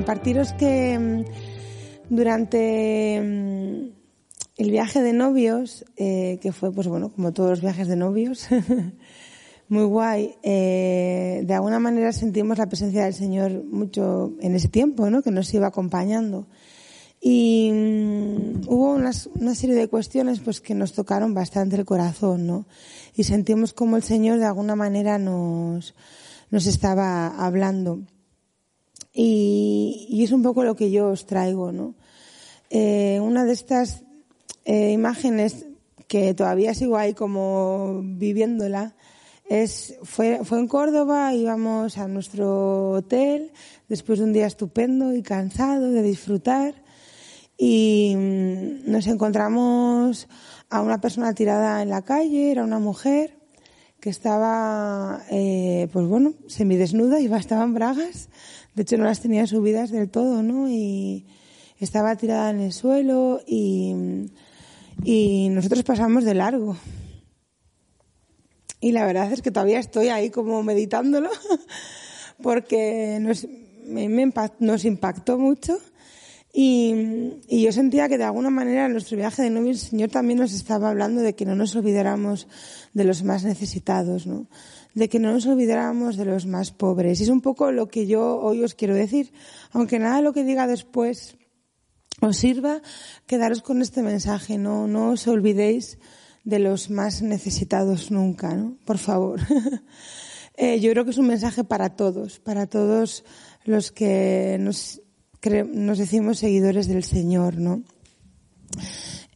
Compartiros que mm, durante mm, el viaje de novios, eh, que fue, pues bueno, como todos los viajes de novios, muy guay, eh, de alguna manera sentimos la presencia del Señor mucho en ese tiempo, ¿no? Que nos iba acompañando. Y mm, hubo una serie de cuestiones pues que nos tocaron bastante el corazón, ¿no? Y sentimos como el Señor de alguna manera nos, nos estaba hablando. Y, y es un poco lo que yo os traigo, ¿no? Eh, una de estas eh, imágenes que todavía sigo ahí como viviéndola es fue fue en Córdoba íbamos a nuestro hotel después de un día estupendo y cansado de disfrutar y mm, nos encontramos a una persona tirada en la calle era una mujer que estaba eh, pues bueno semidesnuda y estaba en bragas de hecho no las tenía subidas del todo no y estaba tirada en el suelo y, y nosotros pasamos de largo. Y la verdad es que todavía estoy ahí como meditándolo porque nos, nos impactó mucho y, y yo sentía que de alguna manera en nuestro viaje de novio el Señor también nos estaba hablando de que no nos olvidáramos de los más necesitados, ¿no? De que no nos olvidáramos de los más pobres. Y es un poco lo que yo hoy os quiero decir. Aunque nada de lo que diga después os sirva, quedaros con este mensaje. No, no os olvidéis de los más necesitados nunca, ¿no? Por favor. Eh, yo creo que es un mensaje para todos, para todos los que nos, nos decimos seguidores del Señor, ¿no?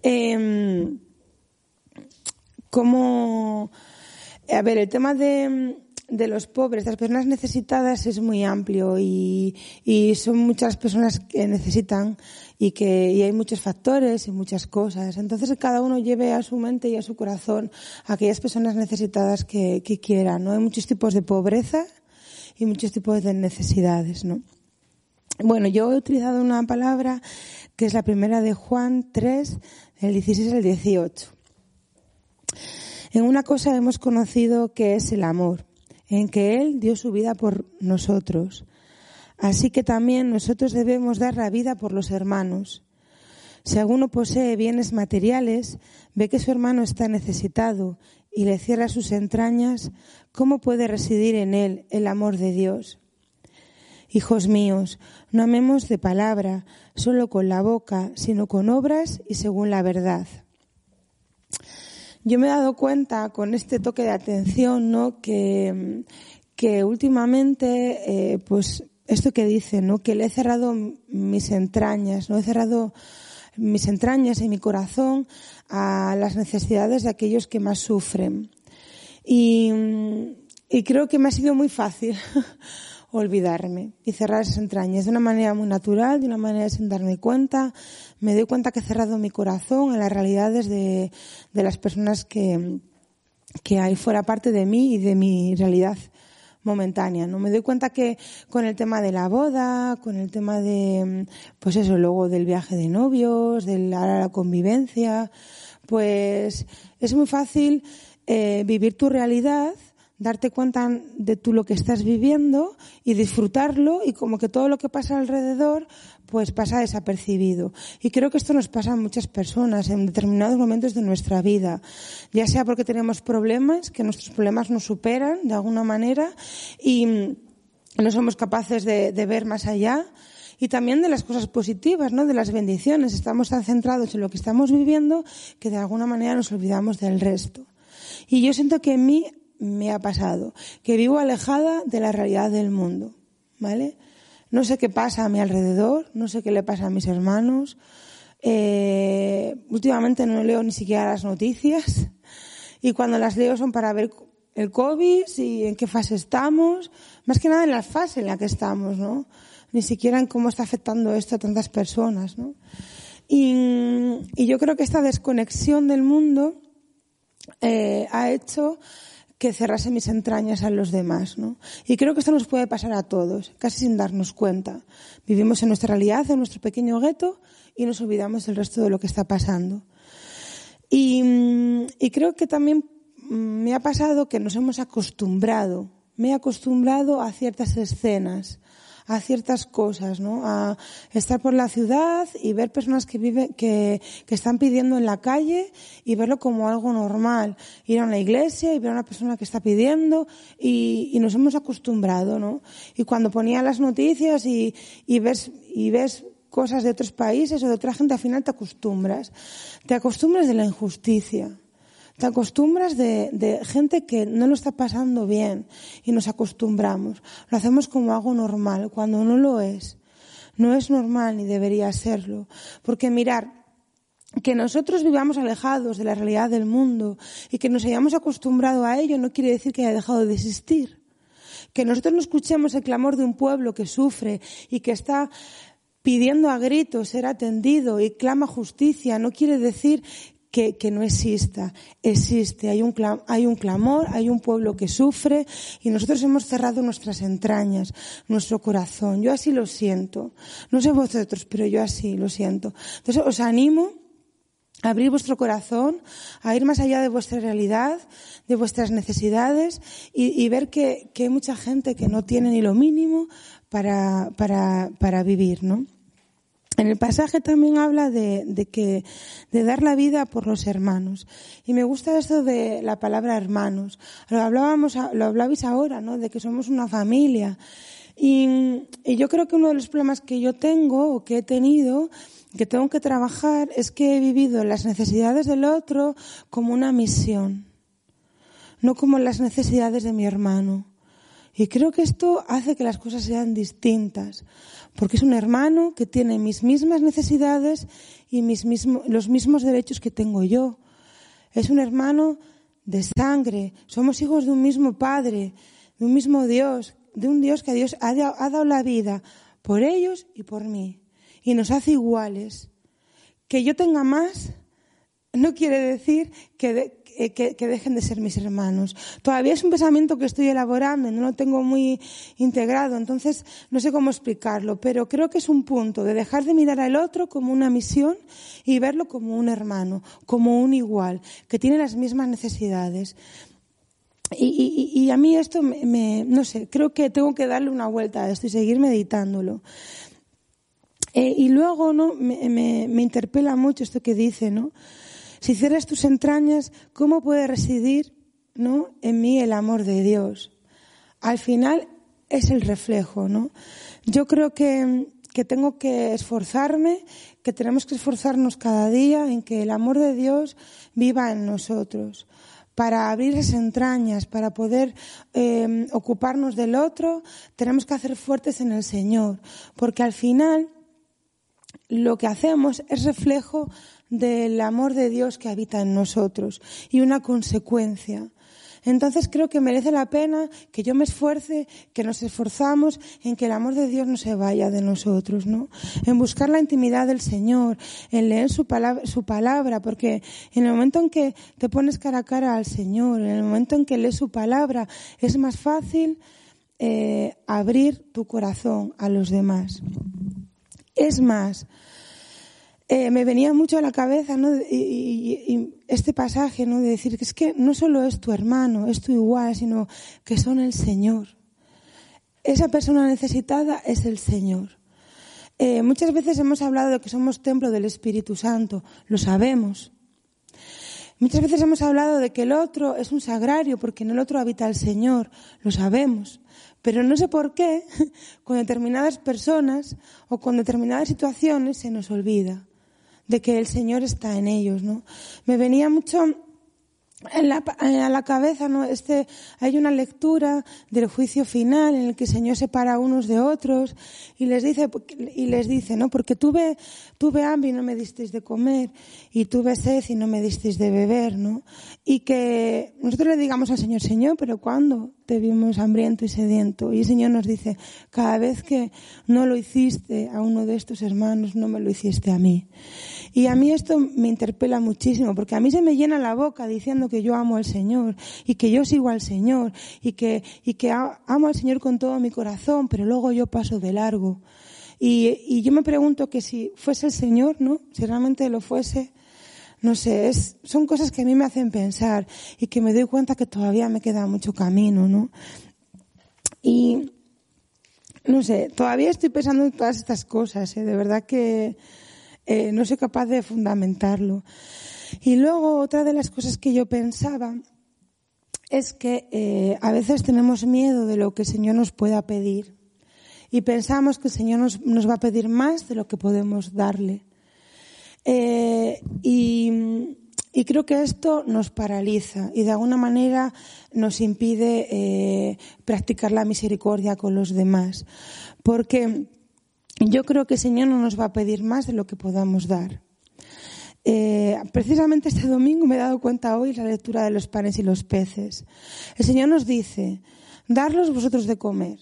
Em, ¿Cómo, a ver, el tema de, de los pobres, de las personas necesitadas es muy amplio y, y son muchas personas que necesitan y que y hay muchos factores y muchas cosas. Entonces cada uno lleve a su mente y a su corazón a aquellas personas necesitadas que, que quiera, ¿no? Hay muchos tipos de pobreza y muchos tipos de necesidades, ¿no? Bueno, yo he utilizado una palabra que es la primera de Juan 3, del 16 al 18. En una cosa hemos conocido que es el amor, en que Él dio su vida por nosotros. Así que también nosotros debemos dar la vida por los hermanos. Si alguno posee bienes materiales, ve que su hermano está necesitado y le cierra sus entrañas, ¿cómo puede residir en él el amor de Dios? Hijos míos, no amemos de palabra, solo con la boca, sino con obras y según la verdad. Yo me he dado cuenta con este toque de atención, ¿no? Que, que últimamente, eh, pues, esto que dice, ¿no? Que le he cerrado mis entrañas, ¿no? He cerrado mis entrañas y mi corazón a las necesidades de aquellos que más sufren. Y, y creo que me ha sido muy fácil olvidarme y cerrar esas entrañas de una manera muy natural, de una manera sin darme cuenta. Me doy cuenta que he cerrado mi corazón a las realidades de, de las personas que, que hay fuera parte de mí y de mi realidad momentánea, ¿no? Me doy cuenta que con el tema de la boda, con el tema de, pues eso, luego del viaje de novios, de la, la convivencia, pues es muy fácil eh, vivir tu realidad, darte cuenta de tú lo que estás viviendo y disfrutarlo y como que todo lo que pasa alrededor pues pasa desapercibido. Y creo que esto nos pasa a muchas personas en determinados momentos de nuestra vida, ya sea porque tenemos problemas, que nuestros problemas nos superan de alguna manera y no somos capaces de, de ver más allá, y también de las cosas positivas, ¿no? De las bendiciones. Estamos tan centrados en lo que estamos viviendo que de alguna manera nos olvidamos del resto. Y yo siento que en mí me ha pasado, que vivo alejada de la realidad del mundo, ¿vale? No sé qué pasa a mi alrededor, no sé qué le pasa a mis hermanos, Eh, últimamente no leo ni siquiera las noticias y cuando las leo son para ver el COVID y en qué fase estamos, más que nada en la fase en la que estamos, ¿no? Ni siquiera en cómo está afectando esto a tantas personas, ¿no? Y, yo creo que esta desconexión del mundo eh, ha hecho que cerrase mis entrañas a los demás, ¿no? Y creo que esto nos puede pasar a todos, casi sin darnos cuenta. Vivimos en nuestra realidad, en nuestro pequeño gueto, y nos olvidamos del resto de lo que está pasando. Y, y creo que también me ha pasado que nos hemos acostumbrado, me he acostumbrado a ciertas escenas, a ciertas cosas, ¿no? A estar por la ciudad y ver personas que viven, que, que están pidiendo en la calle y verlo como algo normal. Ir a una iglesia y ver a una persona que está pidiendo y, y nos hemos acostumbrado, ¿no? Y cuando ponía las noticias y, y ves, y ves cosas de otros países o de otra gente, al final te acostumbras. Te acostumbras de la injusticia te acostumbras de, gente que no lo está pasando bien y nos acostumbramos. Lo hacemos como algo normal, cuando no lo es. No es normal ni debería serlo. Porque mirar, que nosotros vivamos alejados de la realidad del mundo y que nos hayamos acostumbrado a ello no quiere decir que haya dejado de existir. Que nosotros no escuchemos el clamor de un pueblo que sufre y que está pidiendo a gritos ser atendido y clama justicia no quiere decir que, que no exista. Existe, hay un, hay un clamor, hay un pueblo que sufre y nosotros hemos cerrado nuestras entrañas, nuestro corazón. Yo así lo siento. No sé vosotros, pero yo así lo siento. Entonces os animo a abrir vuestro corazón, a ir más allá de vuestra realidad, de vuestras necesidades y, y ver que, que, hay mucha gente que no tiene ni lo mínimo para, para, para vivir, ¿no? En el pasaje también habla de, de, que, de dar la vida por los hermanos. Y me gusta esto de la palabra hermanos. Lo hablábamos, lo hablabais ahora, ¿no? De que somos una familia. Y, y yo creo que uno de los problemas que yo tengo o que he tenido que tengo que trabajar es que he vivido las necesidades del otro como una misión, no como las necesidades de mi hermano. Y creo que esto hace que las cosas sean distintas, porque es un hermano que tiene mis mismas necesidades y mis los mismos derechos que tengo yo. Es un hermano de sangre, somos hijos de un mismo Padre, de un mismo Dios, de un Dios que a Dios ha, ha dado la vida por ellos y por mí. Y nos hace iguales. Que yo tenga más no quiere decir que, eh, que, que, dejen de ser mis hermanos. Todavía es un pensamiento que estoy elaborando, no lo tengo muy integrado, entonces no sé cómo explicarlo, pero creo que es un punto de dejar de mirar al otro como una misión y verlo como un hermano, como un igual, que tiene las mismas necesidades. Y, y, y a mí esto me, me, no sé, creo que tengo que darle una vuelta a esto y seguir meditándolo. Eh, y luego, ¿no? Me, me, me interpela mucho esto que dice, ¿no? Si cierras tus entrañas, ¿cómo puede residir ¿no? en mí el amor de Dios? Al final es el reflejo, ¿no? Yo creo que, que tengo que esforzarme, que tenemos que esforzarnos cada día en que el amor de Dios viva en nosotros para abrir esas entrañas, para poder eh, ocuparnos del otro, tenemos que hacer fuertes en el Señor, porque al final lo que hacemos es reflejo del amor de Dios que habita en nosotros y una consecuencia. Entonces creo que merece la pena que yo me esfuerce, que nos esforzamos en que el amor de Dios no se vaya de nosotros, ¿no? En buscar la intimidad del Señor, en leer su palabra, su palabra, porque en el momento en que te pones cara a cara al Señor, en el momento en que lees su palabra, es más fácil eh, abrir tu corazón a los demás. Es más, eh, me venía mucho a la cabeza este pasaje ¿no? de decir que es que no solo es tu hermano, es tu igual, sino que son el Señor. Esa persona necesitada es el Señor. Eh, muchas veces hemos hablado de que somos templo del Espíritu Santo, lo sabemos. Muchas veces hemos hablado de que el otro es un sagrario porque en el otro habita el Señor, lo sabemos. Pero no sé por qué, con determinadas personas o con determinadas situaciones se nos olvida de que el Señor está en ellos, ¿no? Me venía mucho a la cabeza. Este, hay una lectura del juicio final en el que el Señor separa unos de otros y les dice, y les dice, ¿no? Porque tuve, tuve hambre y no me disteis de comer y tuve sed y no me disteis de beber, ¿no? Y que nosotros le digamos al Señor, Señor, pero ¿cuándo te vimos hambriento y sediento? Y el Señor nos dice, cada vez que no lo hiciste a uno de estos hermanos, no me lo hiciste a mí. Y a mí esto me interpela muchísimo, porque a mí se me llena la boca diciendo que yo amo al Señor y que yo sigo al Señor y que, y que amo al Señor con todo mi corazón, pero luego yo paso de largo. Y, y yo me pregunto que si fuese el Señor, ¿no? Si realmente lo fuese, no sé, es, son cosas que a mí me hacen pensar y que me doy cuenta que todavía me queda mucho camino, ¿no? Y, no sé, todavía estoy pensando en todas estas cosas, ¿eh? de verdad que eh, no soy capaz de fundamentarlo. Y luego otra de las cosas que yo pensaba es que eh, a veces tenemos miedo de lo que el Señor nos pueda pedir y pensamos que el Señor nos, nos va a pedir más de lo que podemos darle. Eh, y, y, creo que esto nos paraliza y de alguna manera nos impide eh, practicar la misericordia con los demás. Porque yo creo que el Señor no nos va a pedir más de lo que podamos dar. Eh, precisamente este domingo me he dado cuenta hoy la lectura de los panes y los peces. El Señor nos dice, darlos vosotros de comer.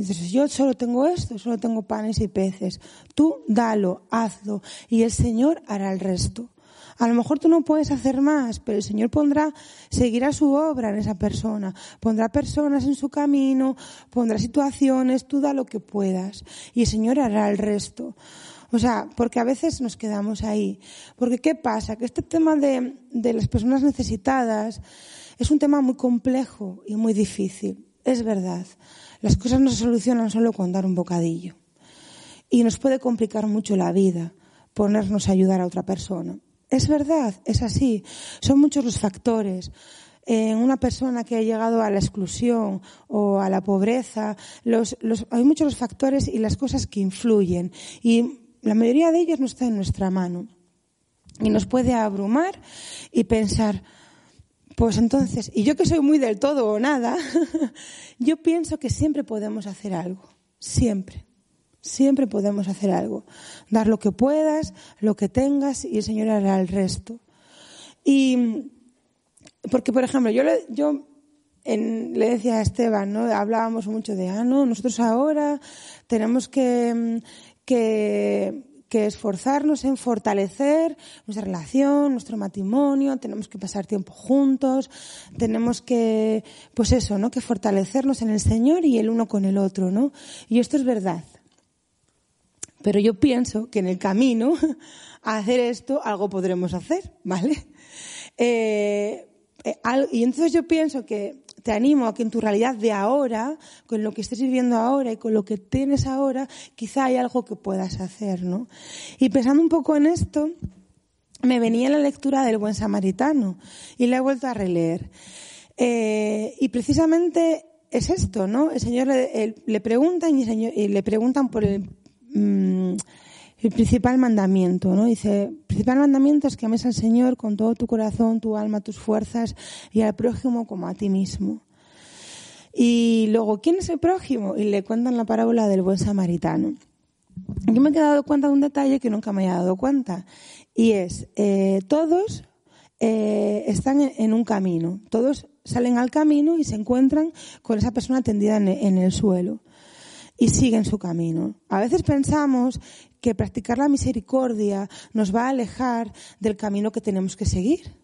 Dices, yo solo tengo esto, solo tengo panes y peces. Tú dalo, hazlo, y el Señor hará el resto. A lo mejor tú no puedes hacer más, pero el Señor pondrá, seguirá su obra en esa persona, pondrá personas en su camino, pondrá situaciones, tú da lo que puedas y el Señor hará el resto. O sea, porque a veces nos quedamos ahí. Porque ¿qué pasa? Que este tema de, de las personas necesitadas es un tema muy complejo y muy difícil. Es verdad. Las cosas no se solucionan solo con dar un bocadillo. Y nos puede complicar mucho la vida ponernos a ayudar a otra persona. Es verdad, es así. Son muchos los factores. En una persona que ha llegado a la exclusión o a la pobreza, hay muchos los factores y las cosas que influyen. Y la mayoría de ellos no está en nuestra mano. Y nos puede abrumar y pensar, pues entonces, y yo que soy muy del todo o nada, yo pienso que siempre podemos hacer algo. Siempre. Siempre podemos hacer algo. Dar lo que puedas, lo que tengas y el Señor hará el resto. Y porque, por ejemplo, yo le, yo le decía a Esteban, ¿no? Hablábamos mucho de, ah, no, nosotros ahora tenemos que, que, que esforzarnos en fortalecer nuestra relación, nuestro matrimonio, tenemos que pasar tiempo juntos, tenemos que, pues eso, ¿no? Que fortalecernos en el Señor y el uno con el otro, ¿no? Y esto es verdad. Pero yo pienso que en el camino a hacer esto algo podremos hacer, ¿vale? Eh, eh, y entonces yo pienso que te animo a que en tu realidad de ahora, con lo que estés viviendo ahora y con lo que tienes ahora, quizá hay algo que puedas hacer, ¿no? Y pensando un poco en esto, me venía la lectura del buen samaritano y la he vuelto a releer. Eh, y precisamente es esto, ¿no? El Señor le, preguntan y, y le preguntan por el Mm, el principal mandamiento, ¿no? Dice, el principal mandamiento es que ames al Señor con todo tu corazón, tu alma, tus fuerzas y al prójimo como a ti mismo. Y luego, ¿quién es el prójimo? Y le cuentan la parábola del buen samaritano. Yo me he dado cuenta de un detalle que nunca me había dado cuenta. Y es, eh, todos eh, están en, un camino. Todos salen al camino y se encuentran con esa persona tendida en el suelo y siguen su camino. A veces pensamos que practicar la misericordia nos va a alejar del camino que tenemos que seguir,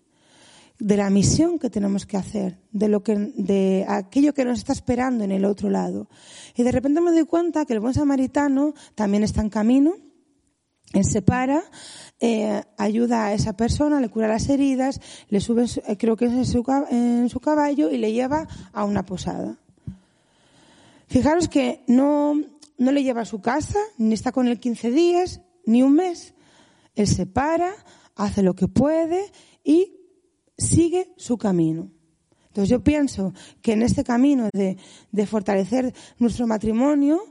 de la misión que tenemos que hacer, de lo que, de aquello que nos está esperando en el otro lado. Y de repente me doy cuenta que el buen samaritano también está en camino, él se para, eh, ayuda a esa persona, le cura las heridas, le sube, eh, creo que es en su caballo y le lleva a una posada. Fijaros que no, no le lleva a su casa, ni está con él 15 días, ni un mes. Él se para, hace lo que puede y sigue su camino. Entonces yo pienso que en este camino de, de fortalecer nuestro matrimonio,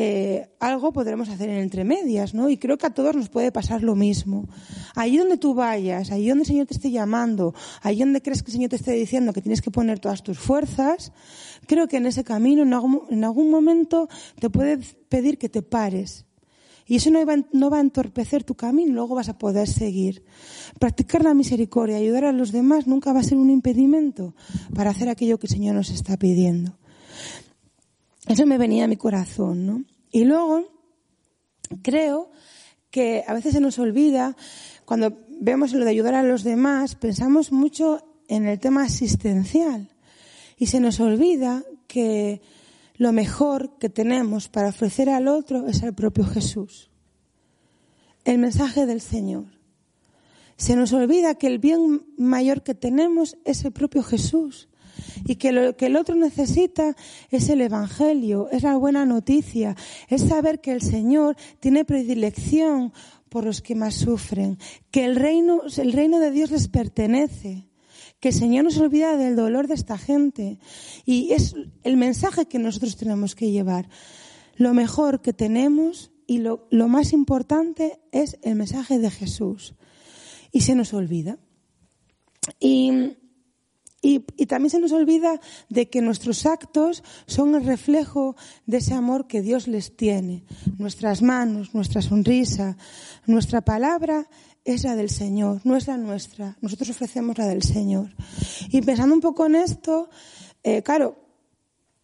eh, algo podremos hacer en entre medias, ¿no? Y creo que a todos nos puede pasar lo mismo. Allí donde tú vayas, allí donde el Señor te esté llamando, allí donde crees que el Señor te esté diciendo que tienes que poner todas tus fuerzas, creo que en ese camino, en algún, en algún momento, te puede pedir que te pares. Y eso no va, no va a entorpecer tu camino, luego vas a poder seguir. Practicar la misericordia, ayudar a los demás, nunca va a ser un impedimento para hacer aquello que el Señor nos está pidiendo. Eso me venía a mi corazón, ¿no? Y luego, creo que a veces se nos olvida, cuando vemos lo de ayudar a los demás, pensamos mucho en el tema asistencial. Y se nos olvida que lo mejor que tenemos para ofrecer al otro es el propio Jesús. El mensaje del Señor. Se nos olvida que el bien mayor que tenemos es el propio Jesús y que lo que el otro necesita es el Evangelio, es la buena noticia, es saber que el Señor tiene predilección por los que más sufren, que el reino, el reino de Dios les pertenece, que el Señor nos olvida del dolor de esta gente. Y es el mensaje que nosotros tenemos que llevar. Lo mejor que tenemos y lo, lo más importante es el mensaje de Jesús. Y se nos olvida. Y y, también se nos olvida de que nuestros actos son el reflejo de ese amor que Dios les tiene. Nuestras manos, nuestra sonrisa, nuestra palabra es la del Señor, no es la nuestra. Nosotros ofrecemos la del Señor. Y pensando un poco en esto, eh, claro,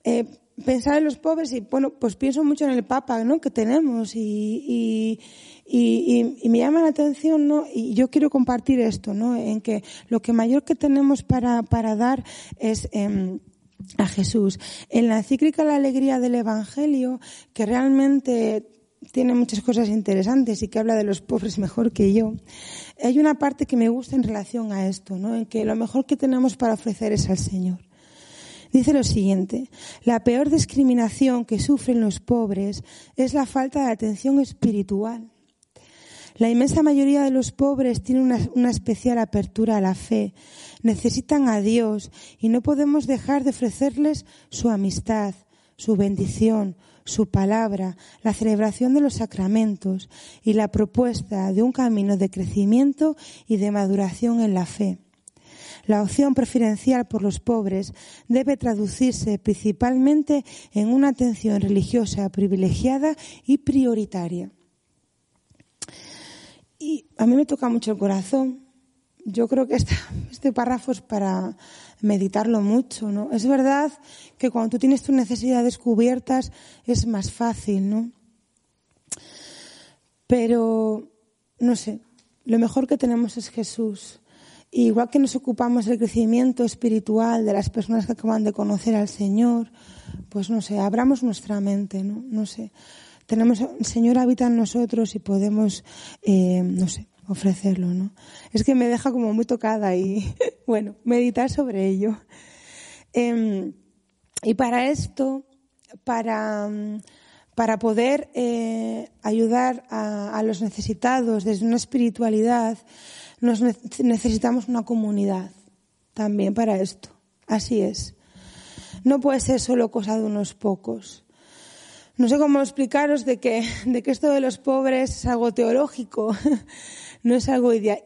eh, pensar en los pobres y bueno, pues pienso mucho en el Papa, ¿no? Que tenemos y y, y, me llama la atención, ¿no? Y yo quiero compartir esto, ¿no? En que lo que mayor que tenemos para, para dar es, eh, a Jesús. En la encíclica La alegría del Evangelio, que realmente tiene muchas cosas interesantes y que habla de los pobres mejor que yo, hay una parte que me gusta en relación a esto, ¿no? En que lo mejor que tenemos para ofrecer es al Señor. Dice lo siguiente, la peor discriminación que sufren los pobres es la falta de atención espiritual. La inmensa mayoría de los pobres tienen una, especial apertura a la fe, necesitan a Dios y no podemos dejar de ofrecerles su amistad, su bendición, su palabra, la celebración de los sacramentos y la propuesta de un camino de crecimiento y de maduración en la fe. La opción preferencial por los pobres debe traducirse principalmente en una atención religiosa privilegiada y prioritaria. Y a mí me toca mucho el corazón. Yo creo que este párrafo es para meditarlo mucho, ¿no? Es verdad que cuando tú tienes tus necesidades cubiertas es más fácil, ¿no? Pero, no sé, lo mejor que tenemos es Jesús. Igual que nos ocupamos del crecimiento espiritual de las personas que acaban de conocer al Señor, pues no sé, abramos nuestra mente, ¿no? No sé tenemos, el Señor habita en nosotros y podemos, eh, no sé, ofrecerlo, ¿no? Es que me deja como muy tocada y, bueno, meditar sobre ello. Em, y para esto, para, para poder eh, ayudar a, los necesitados desde una espiritualidad, nos necesitamos una comunidad también para esto. Así es. No puede ser solo cosa de unos pocos. No sé cómo explicaros de que, de que esto de los pobres es algo teológico, no es algo ideal,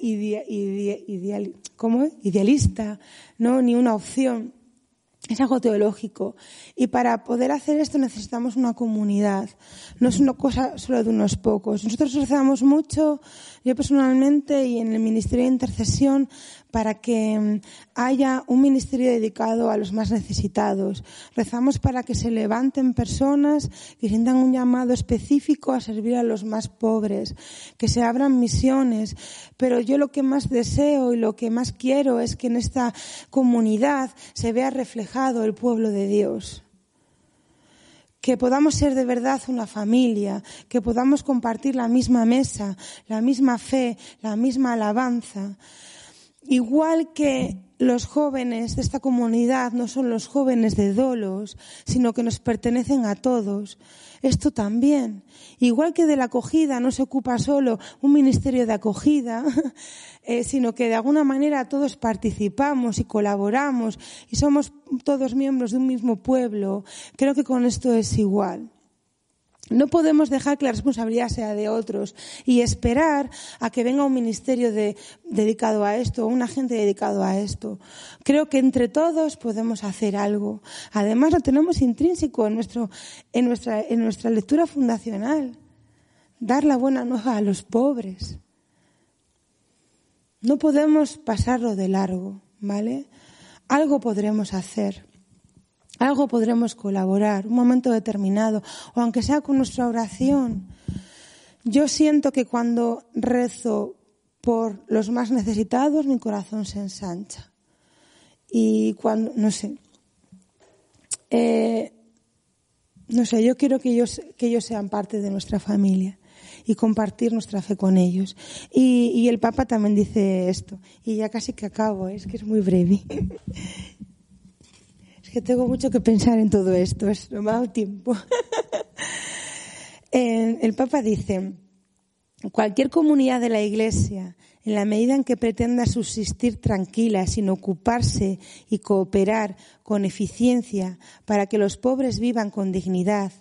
idealista, no, ni una opción. Es algo teológico. Y para poder hacer esto necesitamos una comunidad. No es una cosa solo de unos pocos. Nosotros rezamos mucho, yo personalmente y en el Ministerio de Intercesión, para que mm, haya un ministerio dedicado a los más necesitados. Rezamos para que se levanten personas que sientan un llamado específico a servir a los más pobres, que se abran misiones. Pero yo lo que más deseo y lo que más quiero es que en esta comunidad se vea reflejado el pueblo de Dios. Que podamos ser de verdad una familia, que podamos compartir la misma mesa, la misma fe, la misma alabanza, Igual que los jóvenes de esta comunidad no son los jóvenes de Dolos, sino que nos pertenecen a todos. Esto también. Igual que de la acogida no se ocupa solo un ministerio de acogida, eh, sino que de alguna manera todos participamos y colaboramos y somos todos miembros de un mismo pueblo. Creo que con esto es igual. No podemos dejar que la responsabilidad sea de otros y esperar a que venga un ministerio dedicado a esto, o un agente dedicado a esto. Creo que entre todos podemos hacer algo. Además, lo tenemos intrínseco en, nuestro, en, nuestra, en nuestra lectura fundacional. Dar la buena nueva a los pobres. No podemos pasarlo de largo, ¿vale? Algo podremos hacer. Algo podremos colaborar, un momento determinado, o aunque sea con nuestra oración. Yo siento que cuando rezo por los más necesitados, mi corazón se ensancha. Y cuando, no sé, eh, no sé, yo quiero que ellos, que ellos sean parte de nuestra familia y compartir nuestra fe con ellos. Y, y el Papa también dice esto, y ya casi que acabo, es que es muy breve. Tengo mucho que pensar en todo esto, es, no tiempo. el Papa dice, cualquier comunidad de la Iglesia, en la medida en que pretenda subsistir tranquila, sin ocuparse y cooperar con eficiencia para que los pobres vivan con dignidad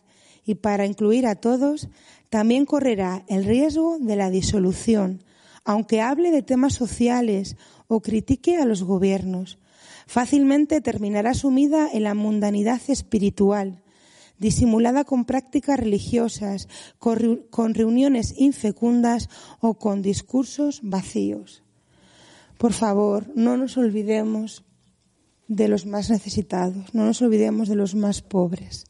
y para incluir a todos, también correrá el riesgo de la disolución, aunque hable de temas sociales o critique a los gobiernos, Fácilmente terminará sumida en la mundanidad espiritual, disimulada con prácticas religiosas, con reuniones infecundas o con discursos vacíos. Por favor, no nos olvidemos de los más necesitados, no nos olvidemos de los más pobres.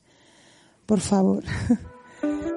Por favor.